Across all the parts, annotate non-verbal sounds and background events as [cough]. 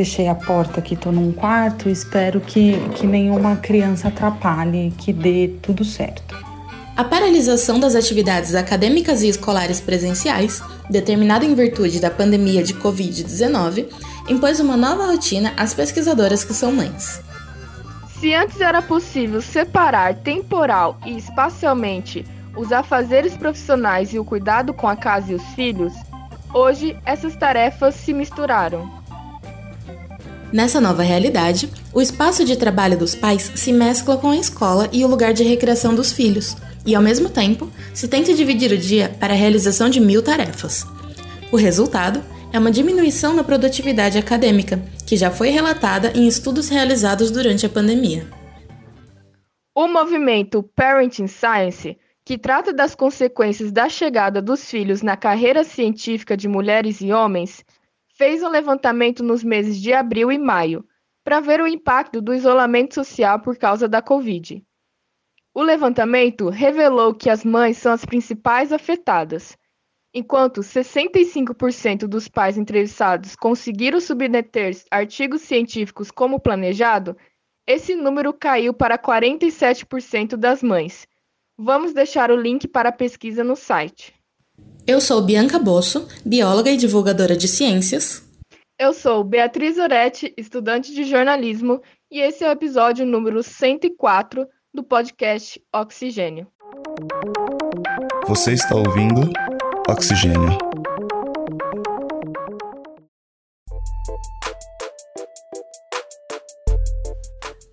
fechei a porta aqui, tô num quarto, espero que, que nenhuma criança atrapalhe, que dê tudo certo. A paralisação das atividades acadêmicas e escolares presenciais, determinada em virtude da pandemia de Covid-19, impôs uma nova rotina às pesquisadoras que são mães. Se antes era possível separar temporal e espacialmente os afazeres profissionais e o cuidado com a casa e os filhos, hoje essas tarefas se misturaram. Nessa nova realidade, o espaço de trabalho dos pais se mescla com a escola e o lugar de recreação dos filhos, e ao mesmo tempo se tenta dividir o dia para a realização de mil tarefas. O resultado é uma diminuição na produtividade acadêmica, que já foi relatada em estudos realizados durante a pandemia. O movimento Parenting Science, que trata das consequências da chegada dos filhos na carreira científica de mulheres e homens, fez um levantamento nos meses de abril e maio para ver o impacto do isolamento social por causa da Covid. O levantamento revelou que as mães são as principais afetadas, Enquanto 65% dos pais entrevistados conseguiram submeter artigos científicos como planejado, esse número caiu para 47% das mães. Vamos deixar o link para a pesquisa no site. Eu sou Bianca Bosso, bióloga e divulgadora de ciências. Eu sou Beatriz Oretti, estudante de jornalismo, e esse é o episódio número 104 do podcast Oxigênio. Você está ouvindo Oxigênio.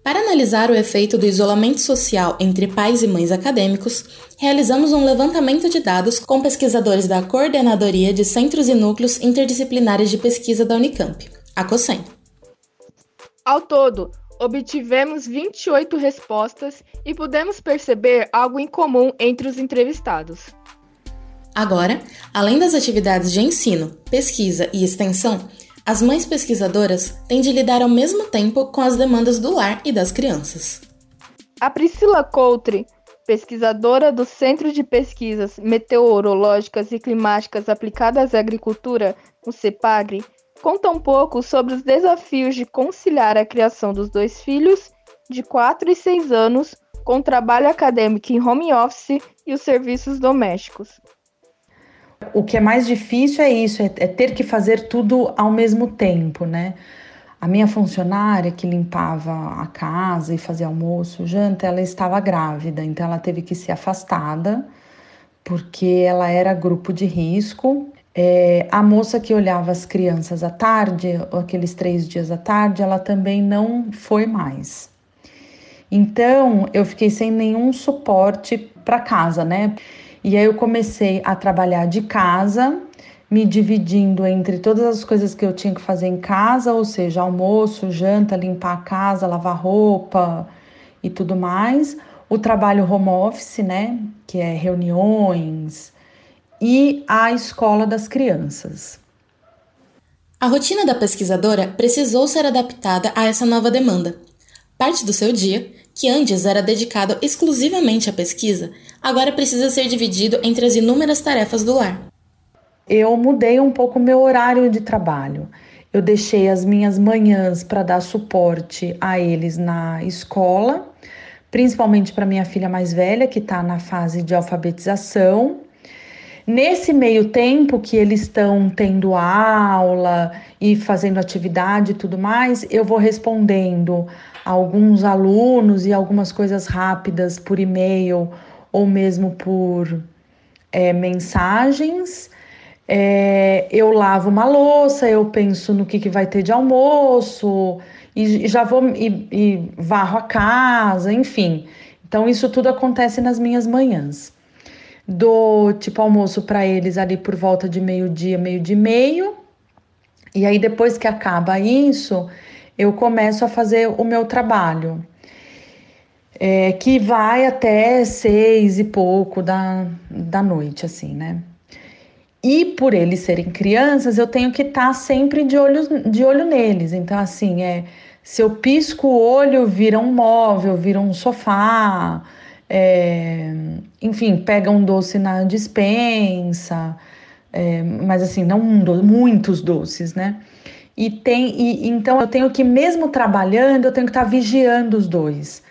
Para analisar o efeito do isolamento social entre pais e mães acadêmicos, realizamos um levantamento de dados com pesquisadores da Coordenadoria de Centros e Núcleos Interdisciplinares de Pesquisa da Unicamp, a COSEM. Ao todo, obtivemos 28 respostas e pudemos perceber algo em comum entre os entrevistados. Agora, além das atividades de ensino, pesquisa e extensão, as mães pesquisadoras têm de lidar ao mesmo tempo com as demandas do lar e das crianças. A Priscila Coutre, pesquisadora do Centro de Pesquisas Meteorológicas e Climáticas Aplicadas à Agricultura, o CEPAGRE, conta um pouco sobre os desafios de conciliar a criação dos dois filhos, de 4 e 6 anos, com o trabalho acadêmico em home office e os serviços domésticos. O que é mais difícil é isso, é, é ter que fazer tudo ao mesmo tempo, né? A minha funcionária que limpava a casa e fazia almoço, janta, ela estava grávida, então ela teve que ser afastada porque ela era grupo de risco. É, a moça que olhava as crianças à tarde, aqueles três dias à tarde, ela também não foi mais. Então eu fiquei sem nenhum suporte para casa, né? E aí eu comecei a trabalhar de casa, me dividindo entre todas as coisas que eu tinha que fazer em casa, ou seja, almoço, janta, limpar a casa, lavar roupa e tudo mais. O trabalho home office, né, que é reuniões, e a escola das crianças. A rotina da pesquisadora precisou ser adaptada a essa nova demanda. Parte do seu dia que antes era dedicado exclusivamente à pesquisa, agora precisa ser dividido entre as inúmeras tarefas do lar. Eu mudei um pouco meu horário de trabalho. Eu deixei as minhas manhãs para dar suporte a eles na escola, principalmente para minha filha mais velha, que está na fase de alfabetização. Nesse meio tempo que eles estão tendo aula e fazendo atividade e tudo mais, eu vou respondendo alguns alunos e algumas coisas rápidas por e-mail ou mesmo por é, mensagens. É, eu lavo uma louça, eu penso no que, que vai ter de almoço e já vou e, e varro a casa, enfim. Então, isso tudo acontece nas minhas manhãs. Dou tipo almoço para eles ali por volta de meio-dia, meio-dia e meio. E aí, depois que acaba isso, eu começo a fazer o meu trabalho, é, que vai até seis e pouco da, da noite, assim, né? E por eles serem crianças, eu tenho que estar tá sempre de olho, de olho neles. Então, assim, é, se eu pisco o olho, vira um móvel, vira um sofá, é, enfim, pega um doce na dispensa, é, mas assim, não um doce, muitos doces, né? E tem e então eu tenho que mesmo trabalhando, eu tenho que estar tá vigiando os dois.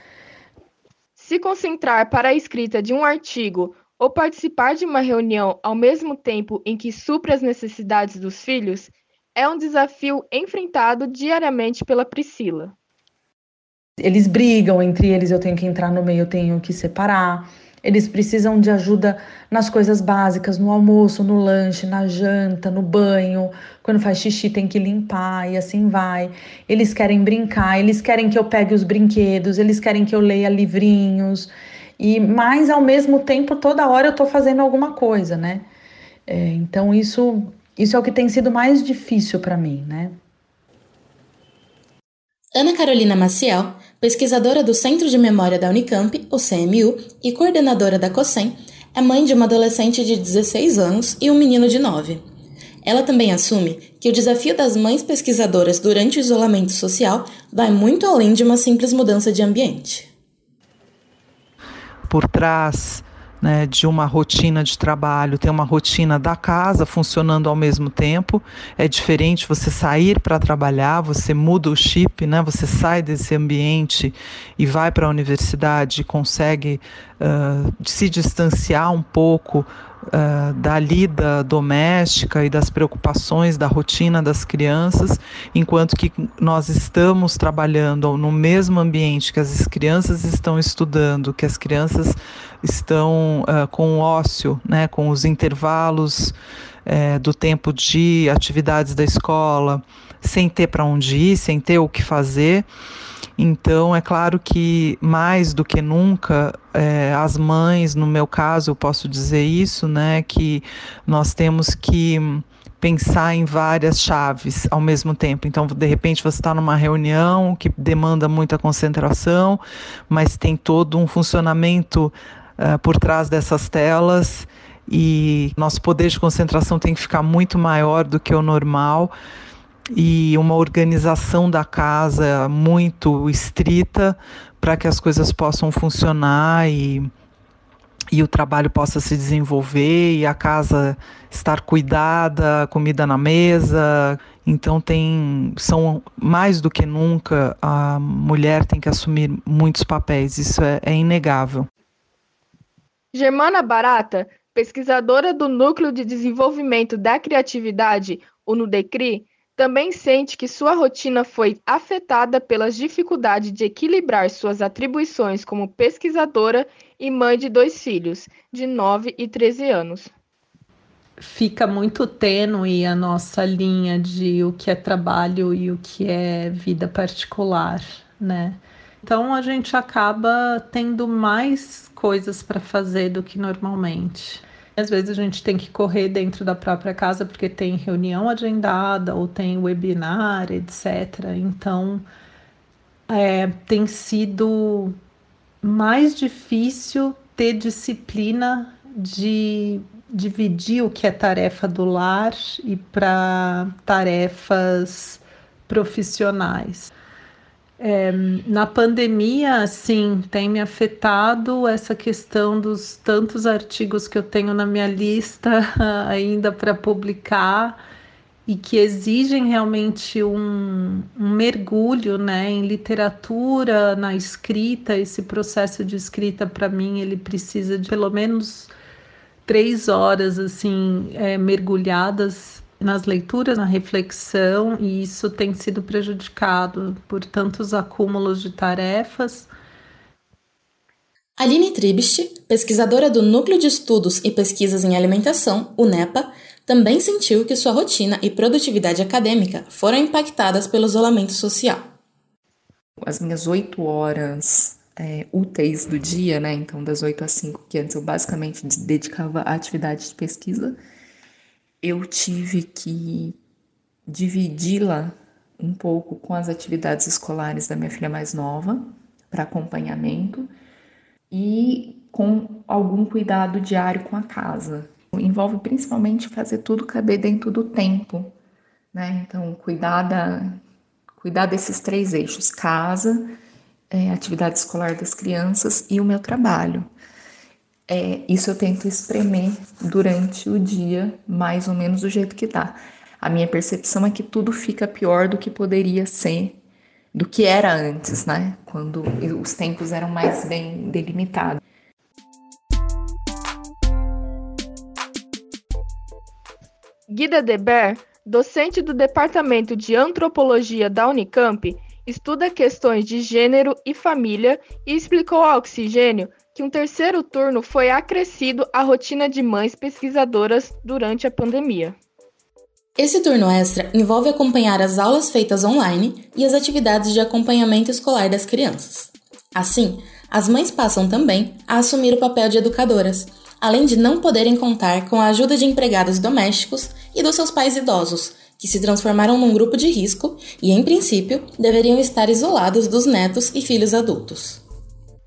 Se concentrar para a escrita de um artigo ou participar de uma reunião ao mesmo tempo em que supra as necessidades dos filhos é um desafio enfrentado diariamente pela Priscila. Eles brigam entre eles, eu tenho que entrar no meio, eu tenho que separar. Eles precisam de ajuda nas coisas básicas, no almoço, no lanche, na janta, no banho. Quando faz xixi, tem que limpar e assim vai. Eles querem brincar, eles querem que eu pegue os brinquedos, eles querem que eu leia livrinhos. E mas ao mesmo tempo, toda hora eu estou fazendo alguma coisa, né? É, então isso isso é o que tem sido mais difícil para mim, né? Ana Carolina Maciel, pesquisadora do Centro de Memória da Unicamp, o CMU, e coordenadora da COSEM, é mãe de uma adolescente de 16 anos e um menino de 9. Ela também assume que o desafio das mães pesquisadoras durante o isolamento social vai muito além de uma simples mudança de ambiente. Por trás né, de uma rotina de trabalho, ter uma rotina da casa funcionando ao mesmo tempo. É diferente você sair para trabalhar, você muda o chip, né, você sai desse ambiente e vai para a universidade e consegue uh, se distanciar um pouco uh, da lida doméstica e das preocupações da rotina das crianças, enquanto que nós estamos trabalhando no mesmo ambiente que as crianças estão estudando, que as crianças estão uh, com o ócio, né, com os intervalos uh, do tempo de atividades da escola, sem ter para onde ir, sem ter o que fazer. Então, é claro que mais do que nunca, é, as mães, no meu caso, eu posso dizer isso, né, que nós temos que pensar em várias chaves ao mesmo tempo. Então, de repente, você está numa reunião que demanda muita concentração, mas tem todo um funcionamento uh, por trás dessas telas e nosso poder de concentração tem que ficar muito maior do que o normal e uma organização da casa muito estrita para que as coisas possam funcionar e, e o trabalho possa se desenvolver e a casa estar cuidada, comida na mesa. Então tem são mais do que nunca a mulher tem que assumir muitos papéis, isso é, é inegável. Germana Barata, pesquisadora do Núcleo de Desenvolvimento da Criatividade, o NUDECRI, também sente que sua rotina foi afetada pelas dificuldades de equilibrar suas atribuições como pesquisadora e mãe de dois filhos, de 9 e 13 anos. Fica muito tênue a nossa linha de o que é trabalho e o que é vida particular, né? Então a gente acaba tendo mais coisas para fazer do que normalmente. Às vezes a gente tem que correr dentro da própria casa porque tem reunião agendada ou tem webinar, etc. Então é, tem sido mais difícil ter disciplina de dividir o que é tarefa do lar e para tarefas profissionais. É, na pandemia, sim, tem me afetado essa questão dos tantos artigos que eu tenho na minha lista [laughs] ainda para publicar e que exigem realmente um, um, mergulho né, em literatura, na escrita. Esse processo de escrita, para mim, ele precisa de pelo menos três horas assim é, mergulhadas nas leituras, na reflexão, e isso tem sido prejudicado por tantos acúmulos de tarefas. Aline Tribist, pesquisadora do Núcleo de Estudos e Pesquisas em Alimentação, o NEPA, também sentiu que sua rotina e produtividade acadêmica foram impactadas pelo isolamento social. As minhas oito horas é, úteis do dia, né? Então, das oito às cinco, que antes eu basicamente dedicava à atividade de pesquisa, eu tive que dividi-la um pouco com as atividades escolares da minha filha mais nova, para acompanhamento, e com algum cuidado diário com a casa. Envolve principalmente fazer tudo caber dentro do tempo, né? Então, cuidar, da, cuidar desses três eixos: casa, é, atividade escolar das crianças e o meu trabalho. É, isso eu tento espremer durante o dia, mais ou menos do jeito que dá. a minha percepção é que tudo fica pior do que poderia ser, do que era antes, né? Quando os tempos eram mais bem delimitados. Guida Deber, docente do Departamento de Antropologia da Unicamp, estuda questões de gênero e família e explicou ao Oxigênio que um terceiro turno foi acrescido à rotina de mães pesquisadoras durante a pandemia. Esse turno extra envolve acompanhar as aulas feitas online e as atividades de acompanhamento escolar das crianças. Assim, as mães passam também a assumir o papel de educadoras, além de não poderem contar com a ajuda de empregados domésticos e dos seus pais idosos, que se transformaram num grupo de risco e, em princípio, deveriam estar isolados dos netos e filhos adultos.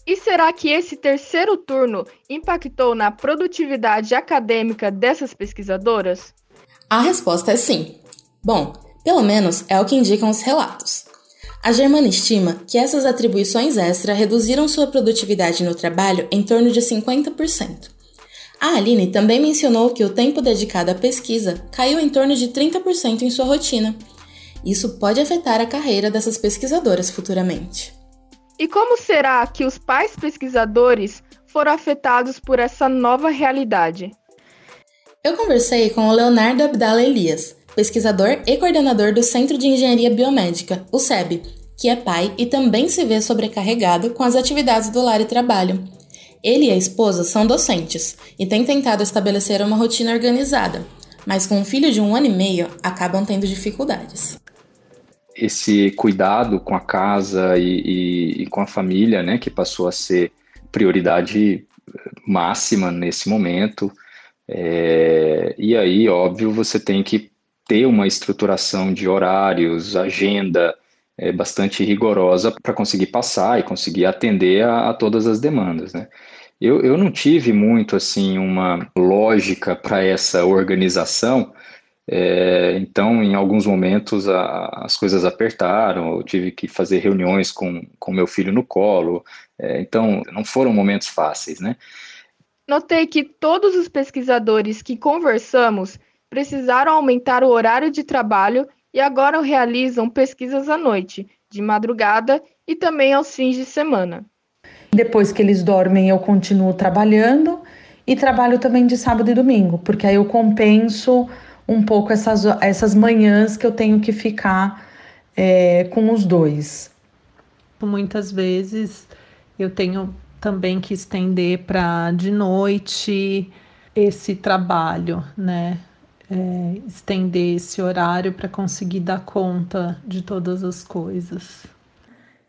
E será que esse terceiro turno impactou na produtividade acadêmica dessas pesquisadoras? A resposta é sim. Bom, pelo menos é o que indicam os relatos. A Germana estima que essas atribuições extra reduziram sua produtividade no trabalho em torno de 50%. A Aline também mencionou que o tempo dedicado à pesquisa caiu em torno de 30% em sua rotina. Isso pode afetar a carreira dessas pesquisadoras futuramente. E como será que os pais pesquisadores foram afetados por essa nova realidade? Eu conversei com o Leonardo Abdala Elias, pesquisador e coordenador do Centro de Engenharia Biomédica, o SEB, que é pai e também se vê sobrecarregado com as atividades do lar e trabalho. Ele e a esposa são docentes e têm tentado estabelecer uma rotina organizada, mas com um filho de um ano e meio acabam tendo dificuldades esse cuidado com a casa e, e, e, com a família, né, que passou a ser prioridade máxima nesse momento. É, e aí, óbvio, você tem que ter uma estruturação de horários, agenda é, bastante rigorosa para conseguir passar e conseguir atender a, a todas as demandas, né? Eu, eu não tive muito assim uma lógica para essa organização, é, então, em alguns momentos, a, as coisas apertaram, eu tive que fazer reuniões com, com meu filho no colo, é, então, não foram momentos fáceis, né? Notei que todos os pesquisadores que conversamos precisaram aumentar o horário de trabalho e agora realizam pesquisas à noite, de madrugada e também aos fins de semana. Depois que eles dormem, eu continuo trabalhando e trabalho também de sábado e domingo, porque aí eu compenso um pouco essas, essas manhãs que eu tenho que ficar é, com os dois. Muitas vezes eu tenho também que estender para de noite esse trabalho, né? É, estender esse horário para conseguir dar conta de todas as coisas.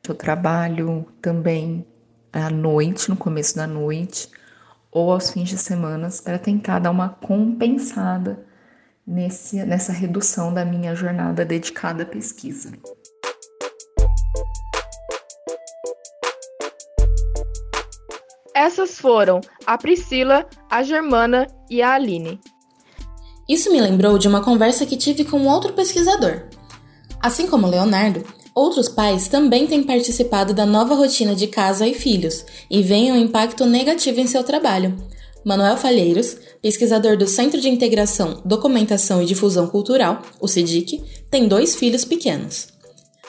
Eu trabalho também à noite, no começo da noite, ou aos fins de semana, para tentar dar uma compensada nesse, nessa redução da minha jornada dedicada à pesquisa. Essas foram a Priscila, a Germana e a Aline. Isso me lembrou de uma conversa que tive com outro pesquisador. Assim como Leonardo, outros pais também têm participado da nova rotina de casa e filhos e veem um impacto negativo em seu trabalho, Manuel Falheiros, pesquisador do Centro de Integração, Documentação e Difusão Cultural, o CIDIC, tem dois filhos pequenos.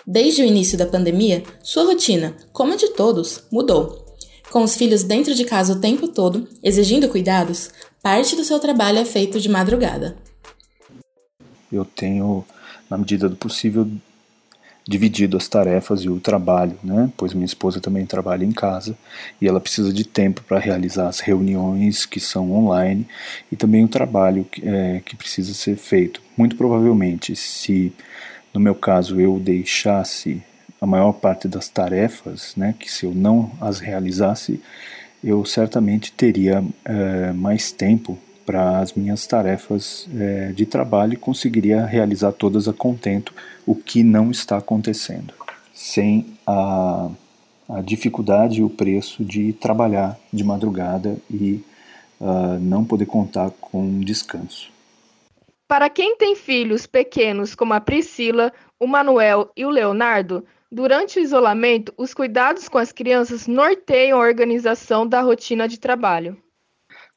Desde o início da pandemia, sua rotina, como a de todos, mudou. Com os filhos dentro de casa o tempo todo, exigindo cuidados, parte do seu trabalho é feito de madrugada. Eu tenho, na medida do possível, dividido as tarefas e o trabalho, né? Pois minha esposa também trabalha em casa e ela precisa de tempo para realizar as reuniões que são online e também o trabalho que, é, que precisa ser feito. Muito provavelmente, se no meu caso eu deixasse a maior parte das tarefas, né? Que se eu não as realizasse, eu certamente teria é, mais tempo para as minhas tarefas é, de trabalho e conseguiria realizar todas a contento, o que não está acontecendo, sem a, a dificuldade e o preço de trabalhar de madrugada e uh, não poder contar com descanso. Para quem tem filhos pequenos como a Priscila, o Manuel e o Leonardo, durante o isolamento, os cuidados com as crianças norteiam a organização da rotina de trabalho.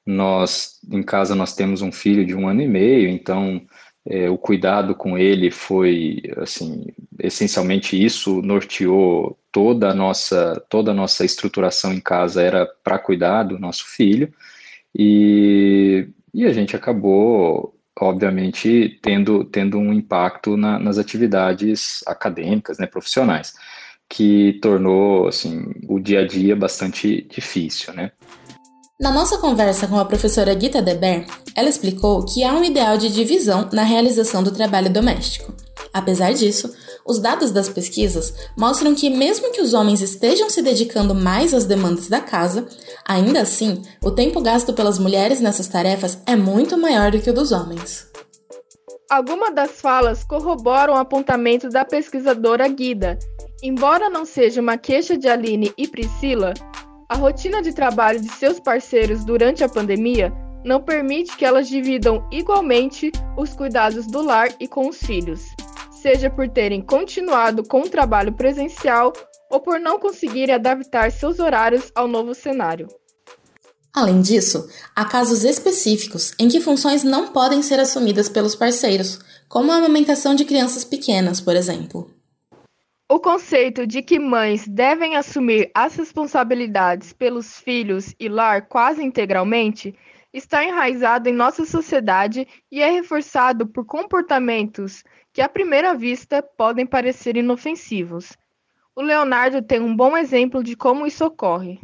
Nós, em casa, nós temos um filho de um ano e meio, então é, o cuidado com ele foi, assim, essencialmente isso norteou toda a nossa toda a nossa estruturação em casa era para cuidar do nosso filho. E, e a gente acabou obviamente tendo tendo um impacto na, nas atividades acadêmicas né profissionais que tornou assim o dia a dia bastante difícil né na nossa conversa com a professora Gita Deber, ela explicou que há um ideal de divisão na realização do trabalho doméstico. Apesar disso, os dados das pesquisas mostram que, mesmo que os homens estejam se dedicando mais às demandas da casa, ainda assim, o tempo gasto pelas mulheres nessas tarefas é muito maior do que o dos homens. Algumas das falas corroboram o apontamento da pesquisadora Guida. Embora não seja uma queixa de Aline e Priscila, a rotina de trabalho de seus parceiros durante a pandemia não permite que elas dividam igualmente os cuidados do lar e com os filhos, seja por terem continuado com o trabalho presencial ou por não conseguirem adaptar seus horários ao novo cenário. Além disso, há casos específicos em que funções não podem ser assumidas pelos parceiros, como a amamentação de crianças pequenas, por exemplo. O conceito de que mães devem assumir as responsabilidades pelos filhos e lar quase integralmente está enraizado em nossa sociedade e é reforçado por comportamentos que, à primeira vista, podem parecer inofensivos. O Leonardo tem um bom exemplo de como isso ocorre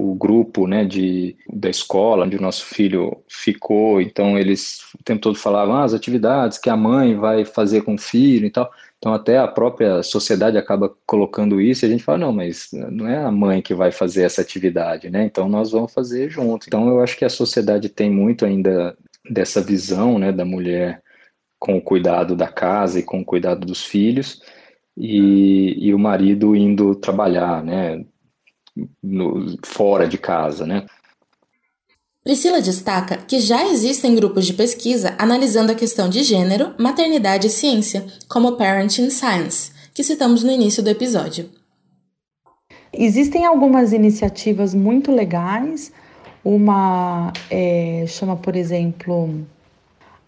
o grupo né, de, da escola onde o nosso filho ficou, então eles o tempo todo falavam ah, as atividades que a mãe vai fazer com o filho e tal. Então até a própria sociedade acaba colocando isso e a gente fala, não, mas não é a mãe que vai fazer essa atividade, né? Então nós vamos fazer junto. Então eu acho que a sociedade tem muito ainda dessa visão né, da mulher com o cuidado da casa e com o cuidado dos filhos, e, e o marido indo trabalhar, né? no, fora de casa, né? Priscila destaca que já existem grupos de pesquisa analisando a questão de gênero, maternidade e ciência, como Parenting Science, que citamos no início do episódio. Existem algumas iniciativas muito legais. Uma é, chama, por exemplo,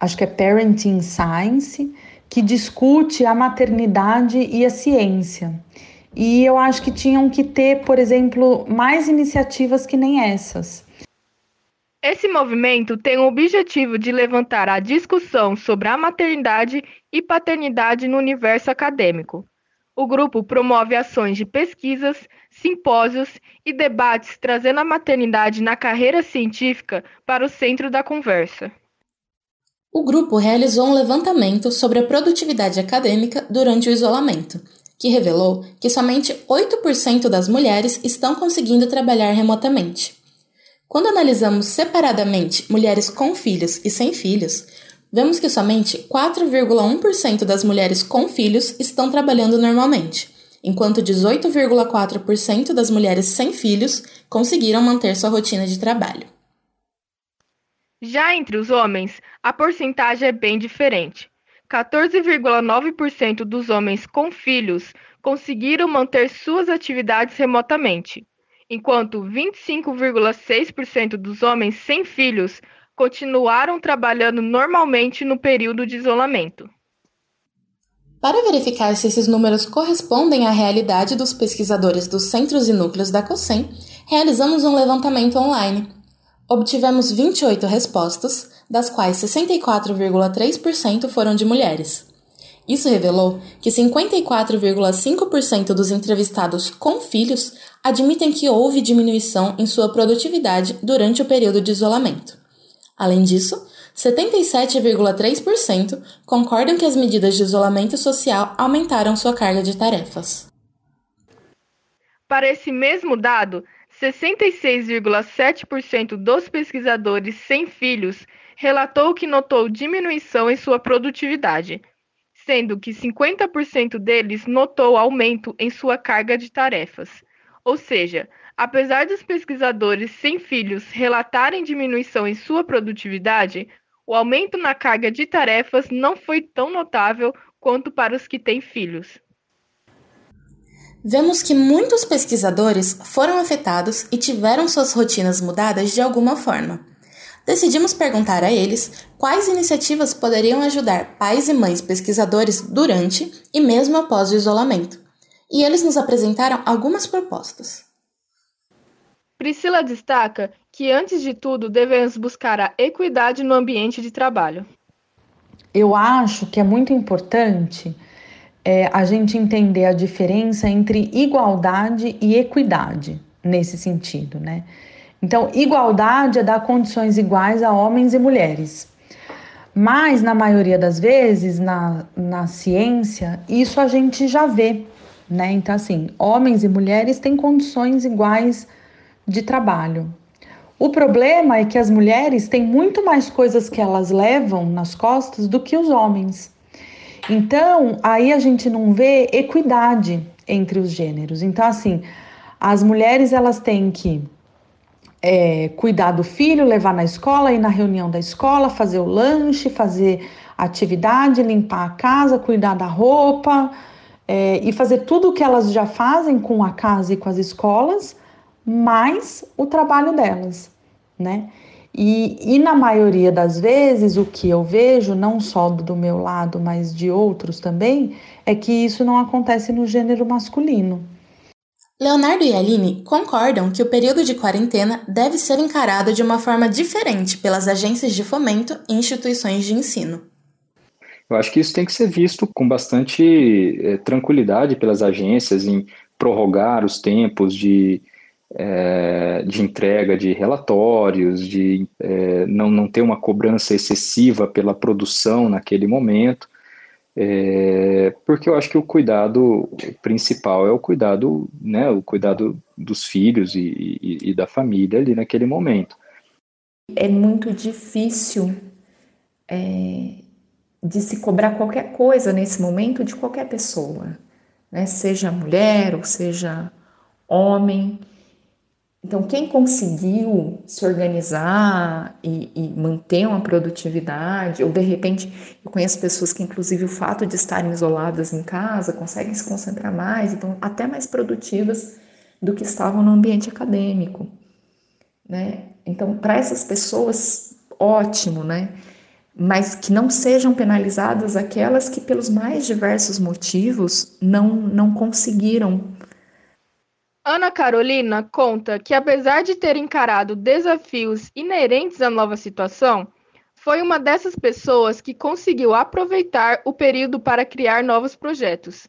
acho que é Parenting Science, que discute a maternidade e a ciência. E eu acho que tinham que ter, por exemplo, mais iniciativas que nem essas. Esse movimento tem o objetivo de levantar a discussão sobre a maternidade e paternidade no universo acadêmico. O grupo promove ações de pesquisas, simpósios e debates trazendo a maternidade na carreira científica para o centro da conversa. O grupo realizou um levantamento sobre a produtividade acadêmica durante o isolamento que revelou que somente 8% das mulheres estão conseguindo trabalhar remotamente. Quando analisamos separadamente mulheres com filhos e sem filhos, vemos que somente 4,1% das mulheres com filhos estão trabalhando normalmente, enquanto 18,4% das mulheres sem filhos conseguiram manter sua rotina de trabalho. Já entre os homens, a porcentagem é bem diferente. 14,9% dos homens com filhos conseguiram manter suas atividades remotamente, enquanto 25,6% dos homens sem filhos continuaram trabalhando normalmente no período de isolamento. Para verificar se esses números correspondem à realidade dos pesquisadores dos centros e núcleos da COSEM, realizamos um levantamento online. Obtivemos 28 respostas, das quais 64,3% foram de mulheres. Isso revelou que 54,5% dos entrevistados com filhos admitem que houve diminuição em sua produtividade durante o período de isolamento. Além disso, 77,3% concordam que as medidas de isolamento social aumentaram sua carga de tarefas. Para esse mesmo dado, 66,7% dos pesquisadores sem filhos relatou que notou diminuição em sua produtividade, sendo que 50% deles notou aumento em sua carga de tarefas. Ou seja, apesar dos pesquisadores sem filhos relatarem diminuição em sua produtividade, o aumento na carga de tarefas não foi tão notável quanto para os que têm filhos. Vemos que muitos pesquisadores foram afetados e tiveram suas rotinas mudadas de alguma forma. Decidimos perguntar a eles quais iniciativas poderiam ajudar pais e mães pesquisadores durante e mesmo após o isolamento. E eles nos apresentaram algumas propostas. Priscila destaca que, antes de tudo, devemos buscar a equidade no ambiente de trabalho. Eu acho que é muito importante é, a gente entender a diferença entre igualdade e equidade nesse sentido, né? Então, igualdade é dar condições iguais a homens e mulheres. Mas, na maioria das vezes, na, na ciência, isso a gente já vê, né? Então, assim, homens e mulheres têm condições iguais de trabalho. O problema é que as mulheres têm muito mais coisas que elas levam nas costas do que os homens. Então, aí a gente não vê equidade entre os gêneros. Então, assim, as mulheres elas têm que é, cuidar do filho, levar na escola, ir na reunião da escola, fazer o lanche, fazer atividade, limpar a casa, cuidar da roupa é, e fazer tudo o que elas já fazem com a casa e com as escolas, mais o trabalho delas, né? E, e na maioria das vezes, o que eu vejo, não só do meu lado, mas de outros também, é que isso não acontece no gênero masculino. Leonardo e Aline concordam que o período de quarentena deve ser encarado de uma forma diferente pelas agências de fomento e instituições de ensino. Eu acho que isso tem que ser visto com bastante é, tranquilidade pelas agências em prorrogar os tempos de, é, de entrega de relatórios, de é, não, não ter uma cobrança excessiva pela produção naquele momento. É, porque eu acho que o cuidado principal é o cuidado, né, o cuidado dos filhos e, e, e da família ali naquele momento. É muito difícil é, de se cobrar qualquer coisa nesse momento de qualquer pessoa, né, seja mulher ou seja homem. Então, quem conseguiu se organizar e, e, manter uma produtividade, ou de repente, eu conheço pessoas que, inclusive, o fato de estarem isoladas em casa, conseguem se concentrar mais, então, até mais produtivas do que estavam no ambiente acadêmico, né? Então, para essas pessoas, ótimo, né? Mas que não sejam penalizadas aquelas que, pelos mais diversos motivos, não, não conseguiram Ana Carolina conta que, apesar de ter encarado desafios inerentes à nova situação, foi uma dessas pessoas que conseguiu aproveitar o período para criar novos projetos.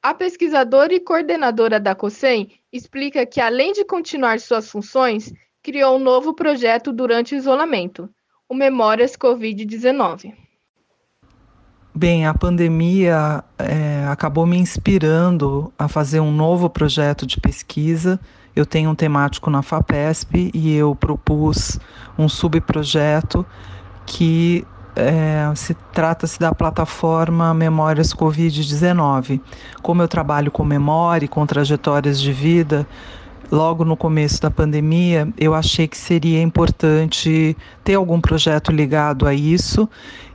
A pesquisadora e coordenadora da COSEM explica que, além de continuar suas funções, criou um novo projeto durante o isolamento, o Memórias Covid-19. Bem, a pandemia é, acabou me inspirando a fazer um novo projeto de pesquisa. Eu tenho um temático na FAPESP e eu propus um subprojeto que é, se trata-se da plataforma Memórias Covid-19. Como eu trabalho com memória e com trajetórias de vida, logo no começo da pandemia, eu achei que seria importante ter algum projeto ligado a isso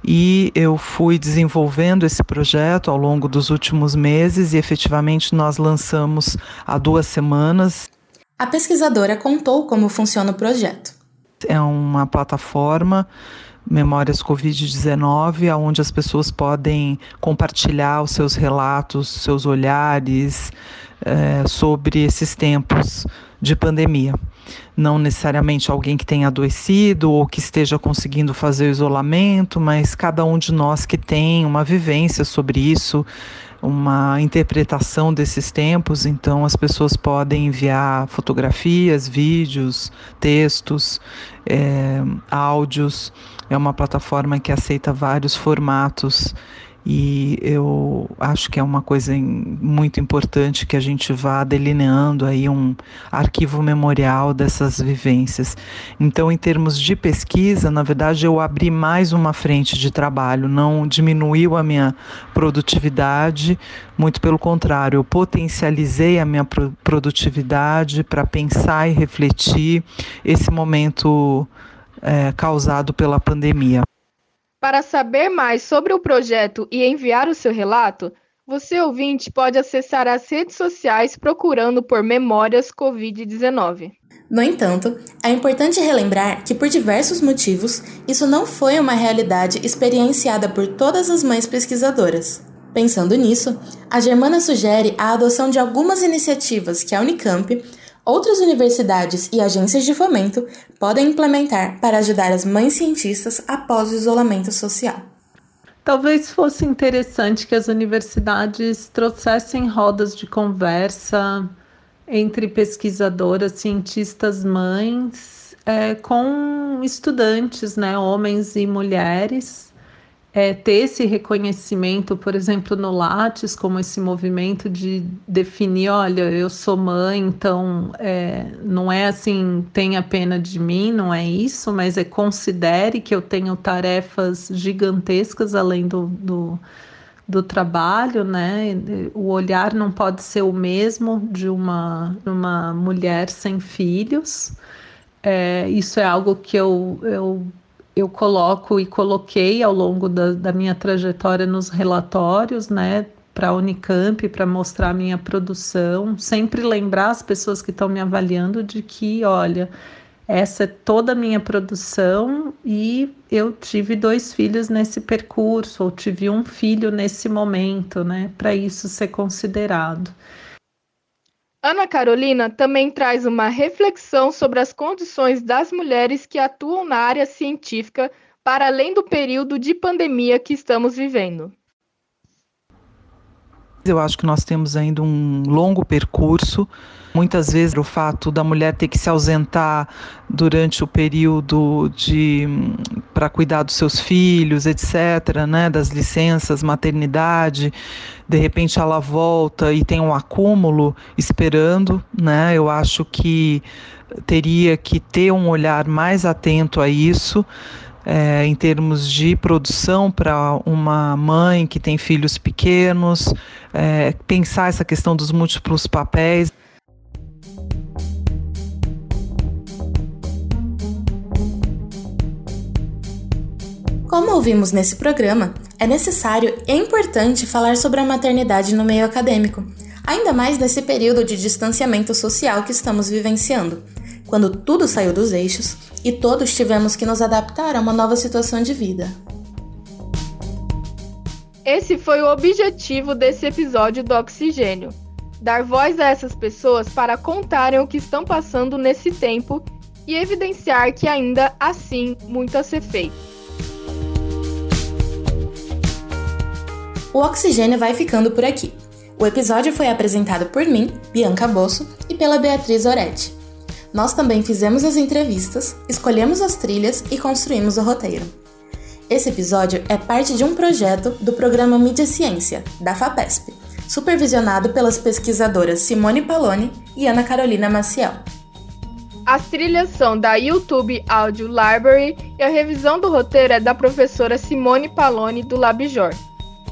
e eu fui desenvolvendo esse projeto ao longo dos últimos meses e efetivamente nós lançamos há duas semanas. A pesquisadora contou como funciona o projeto. É uma plataforma Memórias Covid-19, onde as pessoas podem compartilhar os seus relatos, seus olhares é, sobre esses tempos de pandemia. Não necessariamente alguém que tenha adoecido ou que esteja conseguindo fazer o isolamento, mas cada um de nós que tem uma vivência sobre isso, uma interpretação desses tempos, então as pessoas podem enviar fotografias, vídeos, textos, é, áudios. É uma plataforma que aceita vários formatos e eu acho que é uma coisa muito importante que a gente vá delineando aí um arquivo memorial dessas vivências. Então, em termos de pesquisa, na verdade, eu abri mais uma frente de trabalho, não diminuiu a minha produtividade, muito pelo contrário, eu potencializei a minha produtividade para pensar e refletir esse momento é, causado pela pandemia. Para saber mais sobre o projeto e enviar o seu relato, você ouvinte pode acessar as redes sociais procurando por Memórias Covid-19. No entanto, é importante relembrar que, por diversos motivos, isso não foi uma realidade experienciada por todas as mães pesquisadoras. Pensando nisso, a Germana sugere a adoção de algumas iniciativas que a Unicamp, outras universidades e agências de fomento podem implementar para ajudar as mães cientistas após o isolamento social. Talvez fosse interessante que as universidades trouxessem rodas de conversa entre pesquisadoras, cientistas, mães, é, com estudantes, né, homens e mulheres, é, ter esse reconhecimento, por exemplo, no Lattes, como esse movimento de definir, olha, eu sou mãe, então é, não é assim, tenha pena de mim, não é isso, mas é considere que eu tenho tarefas gigantescas além do, do do trabalho, né? O olhar não pode ser o mesmo de uma, uma mulher sem filhos. É, isso é algo que eu, eu, eu coloco e coloquei ao longo da, da minha trajetória nos relatórios, né? Para a Unicamp, para mostrar a minha produção, sempre lembrar as pessoas que estão me avaliando de que, olha, essa é toda a minha produção e eu tive dois filhos nesse percurso, ou tive um filho nesse momento, né, para isso ser considerado. Ana Carolina também traz uma reflexão sobre as condições das mulheres que atuam na área científica para além do período de pandemia que estamos vivendo. Eu acho que nós temos ainda um longo percurso. Muitas vezes o fato da mulher ter que se ausentar durante o período de para cuidar dos seus filhos, etc., né, das licenças, maternidade, de repente ela volta e tem um acúmulo esperando, né? Eu acho que teria que ter um olhar mais atento a isso é, em termos de produção para uma mãe que tem filhos pequenos, é, pensar essa questão dos múltiplos papéis. Como ouvimos nesse programa, é necessário e importante falar sobre a maternidade no meio acadêmico, ainda mais nesse período de distanciamento social que estamos vivenciando, quando tudo saiu dos eixos e todos tivemos que nos adaptar a uma nova situação de vida. Esse foi o objetivo desse episódio do Oxigênio: dar voz a essas pessoas para contarem o que estão passando nesse tempo e evidenciar que ainda assim muito a ser feito. O Oxigênio vai ficando por aqui. O episódio foi apresentado por mim, Bianca Bosso, e pela Beatriz Oretti. Nós também fizemos as entrevistas, escolhemos as trilhas e construímos o roteiro. Esse episódio é parte de um projeto do programa Mídia Ciência, da FAPESP, supervisionado pelas pesquisadoras Simone Paloni e Ana Carolina Maciel. As trilhas são da YouTube Audio Library e a revisão do roteiro é da professora Simone Paloni do Labjor.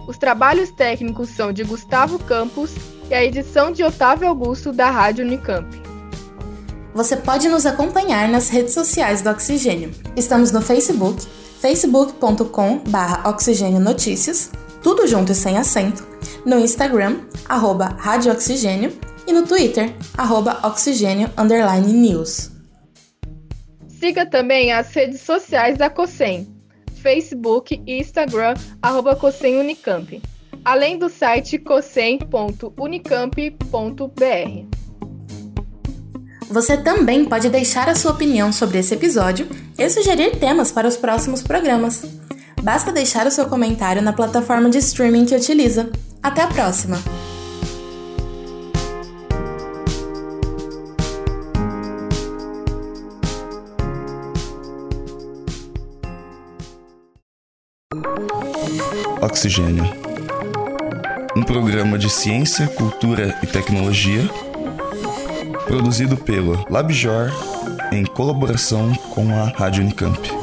Os trabalhos técnicos são de Gustavo Campos e a edição de Otávio Augusto da Rádio Unicamp. Você pode nos acompanhar nas redes sociais do Oxigênio. Estamos no Facebook, facebook.com.br Oxigênio Notícias, tudo junto e sem acento, no Instagram, arroba Rádio Oxigênio, e no Twitter, arroba Oxigênio News. Siga também as redes sociais da COSEM, Facebook e Instagram, arroba Unicamp, além do site cosem.unicamp.br. Você também pode deixar a sua opinião sobre esse episódio e sugerir temas para os próximos programas. Basta deixar o seu comentário na plataforma de streaming que utiliza. Até a próxima! Oxigênio. Um programa de ciência, cultura e tecnologia produzido pelo LabJor em colaboração com a Rádio Unicamp.